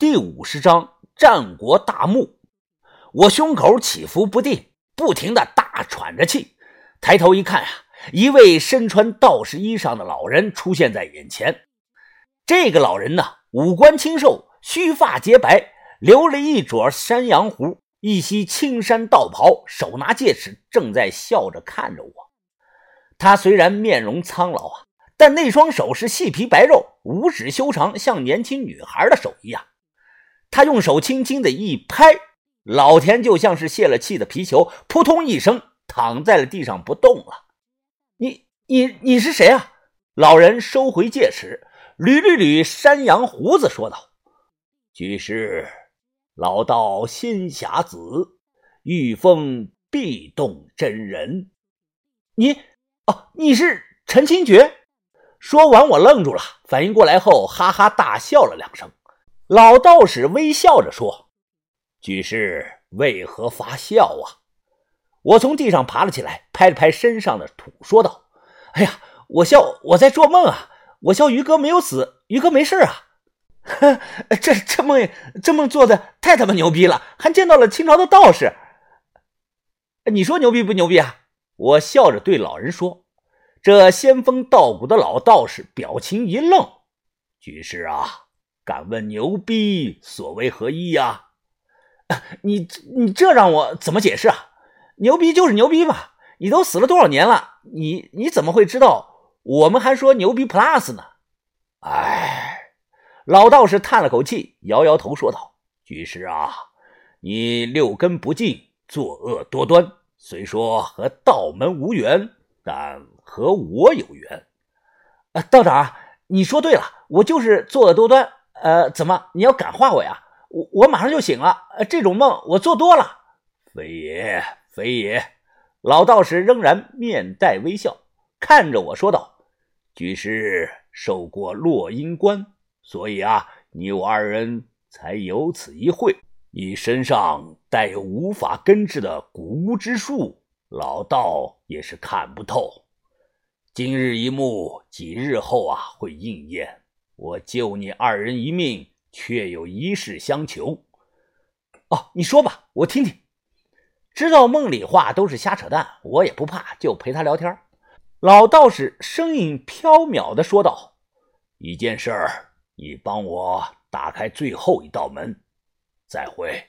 第五十章战国大墓。我胸口起伏不定，不停的大喘着气。抬头一看啊，一位身穿道士衣裳的老人出现在眼前。这个老人呢，五官清瘦，须发洁白，留了一撮山羊胡，一袭青衫道袍，手拿戒尺，正在笑着看着我。他虽然面容苍老啊。但那双手是细皮白肉，五指修长，像年轻女孩的手一样。他用手轻轻的一拍，老田就像是泄了气的皮球，扑通一声躺在了地上不动了。你、你、你是谁啊？老人收回戒尺，捋捋捋山羊胡子，说道：“居士，老道仙侠子，御风壁洞真人。你，哦，你是陈清觉。”说完，我愣住了，反应过来后，哈哈大笑了两声。老道士微笑着说：“居士为何发笑啊？”我从地上爬了起来，拍了拍身上的土，说道：“哎呀，我笑，我在做梦啊！我笑于哥没有死，于哥没事啊！呵，这这梦，这梦做的太他妈牛逼了，还见到了清朝的道士。你说牛逼不牛逼啊？”我笑着对老人说。这仙风道骨的老道士表情一愣：“居士啊，敢问牛逼所为何意呀？你你这让我怎么解释啊？牛逼就是牛逼嘛！你都死了多少年了，你你怎么会知道？我们还说牛逼 plus 呢。”哎，老道士叹了口气，摇摇头说道：“居士啊，你六根不净，作恶多端，虽说和道门无缘，但……”和我有缘，啊，道长，你说对了，我就是作恶多端。呃，怎么你要感化我呀？我我马上就醒了。这种梦我做多了。非也，非也。老道士仍然面带微笑，看着我说道：“居士受过落阴关，所以啊，你我二人才有此一会。你身上带有无法根治的古巫之术，老道也是看不透。”今日一幕，几日后啊会应验。我救你二人一命，却有一事相求。哦，你说吧，我听听。知道梦里话都是瞎扯淡，我也不怕，就陪他聊天。老道士声音飘渺的说道：“一件事儿，你帮我打开最后一道门。再会。”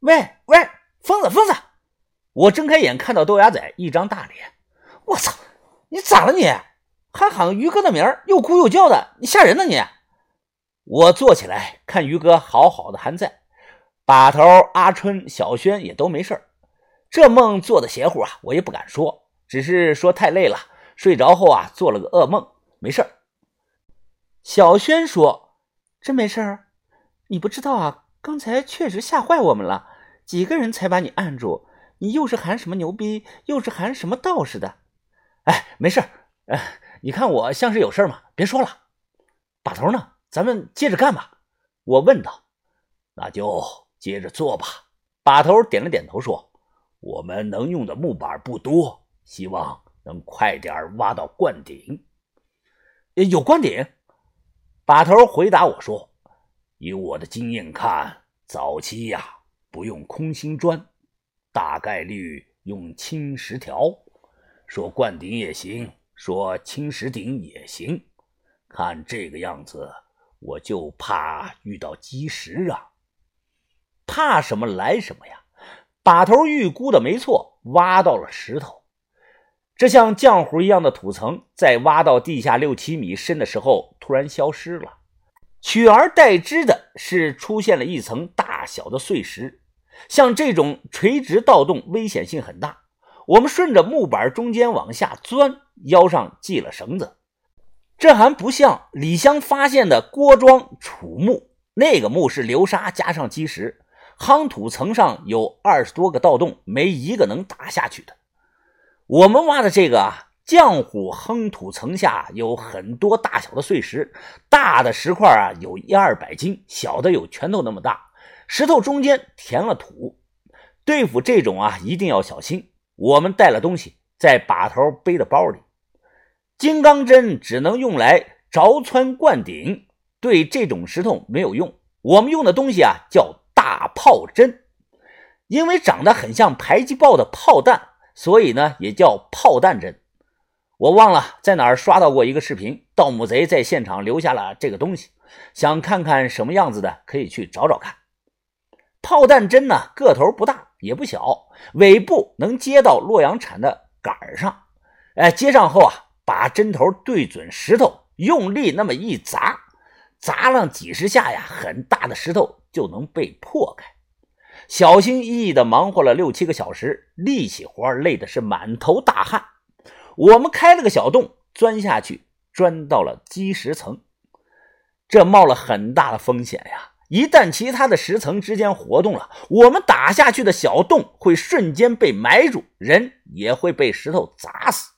喂喂，疯子疯子！我睁开眼，看到豆芽仔一张大脸，我操！你咋了你？还喊于哥的名儿又哭又叫的，你吓人呢你！我坐起来看于哥好好的还在，把头、阿春、小轩也都没事儿这梦做的邪乎啊，我也不敢说，只是说太累了，睡着后啊做了个噩梦，没事儿小轩说：“真没事儿？你不知道啊，刚才确实吓坏我们了，几个人才把你按住，你又是喊什么牛逼，又是喊什么道士的。”哎，没事儿哎，你看我像是有事吗？别说了。把头呢？咱们接着干吧。我问道。那就接着做吧。把头点了点头，说：“我们能用的木板不多，希望能快点挖到灌顶。”有灌顶？把头回答我说：“以我的经验看，早期呀，不用空心砖，大概率用青石条。”说灌顶也行，说青石顶也行。看这个样子，我就怕遇到积石啊！怕什么来什么呀！把头预估的没错，挖到了石头。这像浆糊一样的土层，在挖到地下六七米深的时候，突然消失了。取而代之的是出现了一层大小的碎石。像这种垂直盗洞，危险性很大。我们顺着木板中间往下钻，腰上系了绳子。这还不像李湘发现的郭庄楚墓，那个墓是流沙加上基石，夯土层上有二十多个盗洞，没一个能打下去的。我们挖的这个啊，浆糊夯土层下有很多大小的碎石，大的石块啊有一二百斤，小的有拳头那么大。石头中间填了土，对付这种啊，一定要小心。我们带了东西，在把头背的包里。金刚针只能用来凿穿灌顶，对这种石头没有用。我们用的东西啊叫大炮针，因为长得很像迫击炮的炮弹，所以呢也叫炮弹针。我忘了在哪儿刷到过一个视频，盗墓贼在现场留下了这个东西，想看看什么样子的，可以去找找看。炮弹针呢个头不大也不小，尾部能接到洛阳铲的杆上，哎，接上后啊，把针头对准石头，用力那么一砸，砸上几十下呀，很大的石头就能被破开。小心翼翼地忙活了六七个小时，力气活累的是满头大汗。我们开了个小洞，钻下去，钻到了基石层。这冒了很大的风险呀！一旦其他的石层之间活动了，我们打下去的小洞会瞬间被埋住，人也会被石头砸死。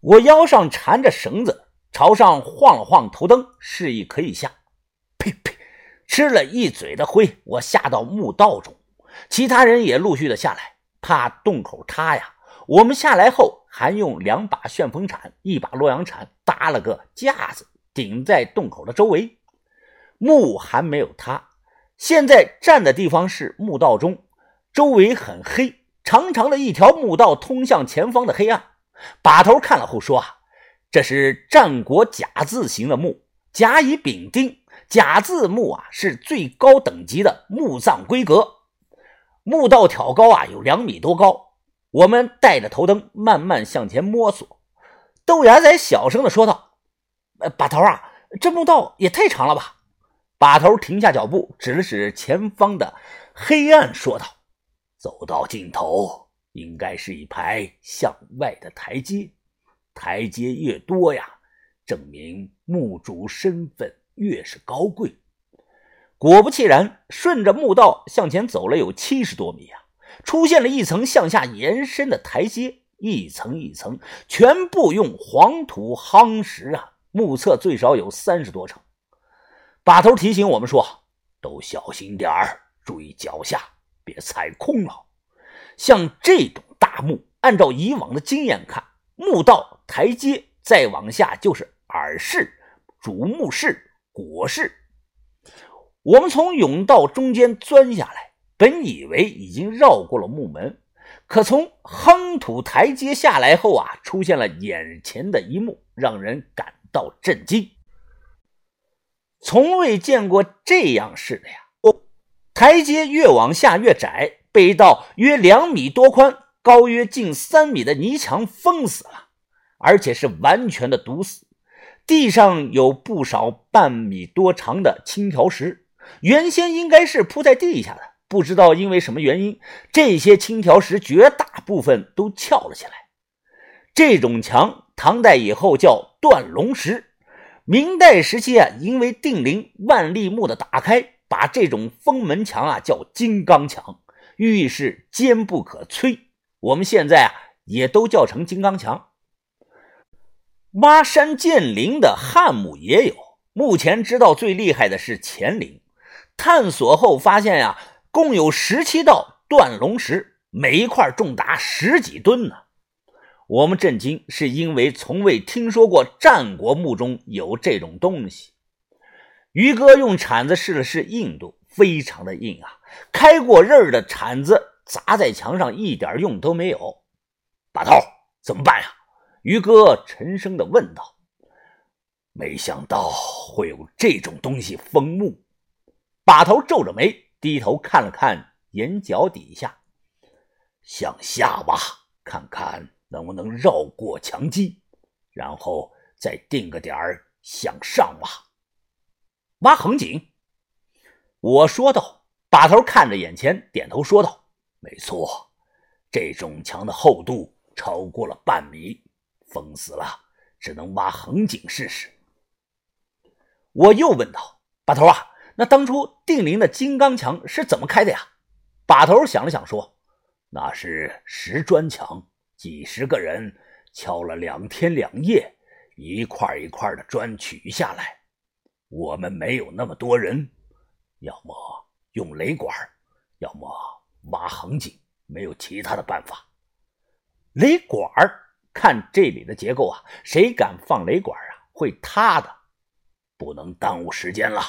我腰上缠着绳子，朝上晃了晃头灯，示意可以下。呸呸！吃了一嘴的灰，我下到墓道中，其他人也陆续的下来，怕洞口塌呀。我们下来后。还用两把旋风铲、一把洛阳铲搭了个架子，顶在洞口的周围。墓还没有塌，现在站的地方是墓道中，周围很黑，长长的一条墓道通向前方的黑暗。把头看了后说：“啊，这是战国甲字形的墓，甲乙丙丁，甲字墓啊是最高等级的墓葬规格。墓道挑高啊有两米多高。”我们带着头灯慢慢向前摸索，豆芽仔小声的说道：“呃，把头啊，这墓道也太长了吧？”把头停下脚步，指了指前方的黑暗，说道：“走到尽头，应该是一排向外的台阶，台阶越多呀，证明墓主身份越是高贵。”果不其然，顺着墓道向前走了有七十多米啊。出现了一层向下延伸的台阶，一层一层，全部用黄土夯实啊！目测最少有三十多层。把头提醒我们说：“都小心点儿，注意脚下，别踩空了。”像这种大墓，按照以往的经验看，墓道台阶再往下就是耳室、主墓室、椁室。我们从甬道中间钻下来。本以为已经绕过了墓门，可从夯土台阶下来后啊，出现了眼前的一幕，让人感到震惊。从未见过这样式的呀！哦，台阶越往下越窄，被一道约两米多宽、高约近三米的泥墙封死了，而且是完全的堵死。地上有不少半米多长的青条石，原先应该是铺在地下的。不知道因为什么原因，这些青条石绝大部分都翘了起来。这种墙，唐代以后叫断龙石。明代时期啊，因为定陵万历墓的打开，把这种封门墙啊叫金刚墙，寓意是坚不可摧。我们现在啊，也都叫成金刚墙。挖山建陵的汉墓也有，目前知道最厉害的是乾陵。探索后发现呀。共有十七道断龙石，每一块重达十几吨呢。我们震惊，是因为从未听说过战国墓中有这种东西。于哥用铲子试了试硬度，非常的硬啊！开过刃的铲子砸在墙上一点用都没有。把头怎么办呀？于哥沉声的问道。没想到会有这种东西封墓。把头皱着眉。低头看了看眼角底下，向下挖，看看能不能绕过墙基，然后再定个点儿向上挖，挖横井。我说道。把头看着眼前，点头说道：“没错，这种墙的厚度超过了半米，封死了，只能挖横井试试。”我又问道：“把头啊？”那当初定陵的金刚墙是怎么开的呀？把头想了想说：“那是石砖墙，几十个人敲了两天两夜，一块一块的砖取下来。我们没有那么多人，要么用雷管，要么挖横井，没有其他的办法。雷管看这里的结构啊，谁敢放雷管啊？会塌的，不能耽误时间了。”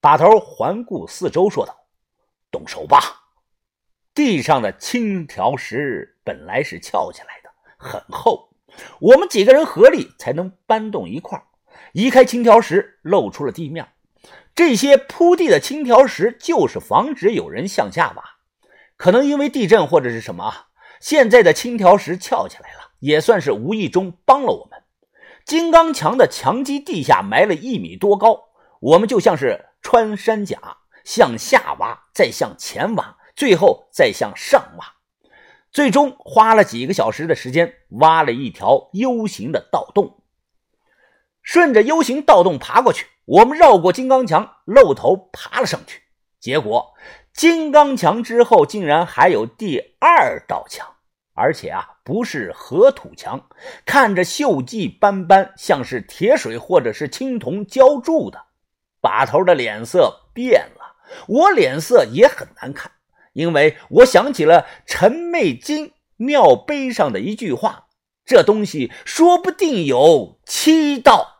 把头环顾四周，说道：“动手吧！”地上的青条石本来是翘起来的，很厚，我们几个人合力才能搬动一块移开青条石，露出了地面。这些铺地的青条石就是防止有人向下挖。可能因为地震或者是什么，现在的青条石翘起来了，也算是无意中帮了我们。金刚墙的墙基地下埋了一米多高，我们就像是穿山甲，向下挖，再向前挖，最后再向上挖。最终花了几个小时的时间，挖了一条 U 型的盗洞。顺着 U 型盗洞爬过去，我们绕过金刚墙，露头爬了上去。结果，金刚墙之后竟然还有第二道墙，而且啊，不是河土墙，看着锈迹斑斑，像是铁水或者是青铜浇筑的。把头的脸色变了，我脸色也很难看，因为我想起了陈媚金庙碑上的一句话：“这东西说不定有七道。”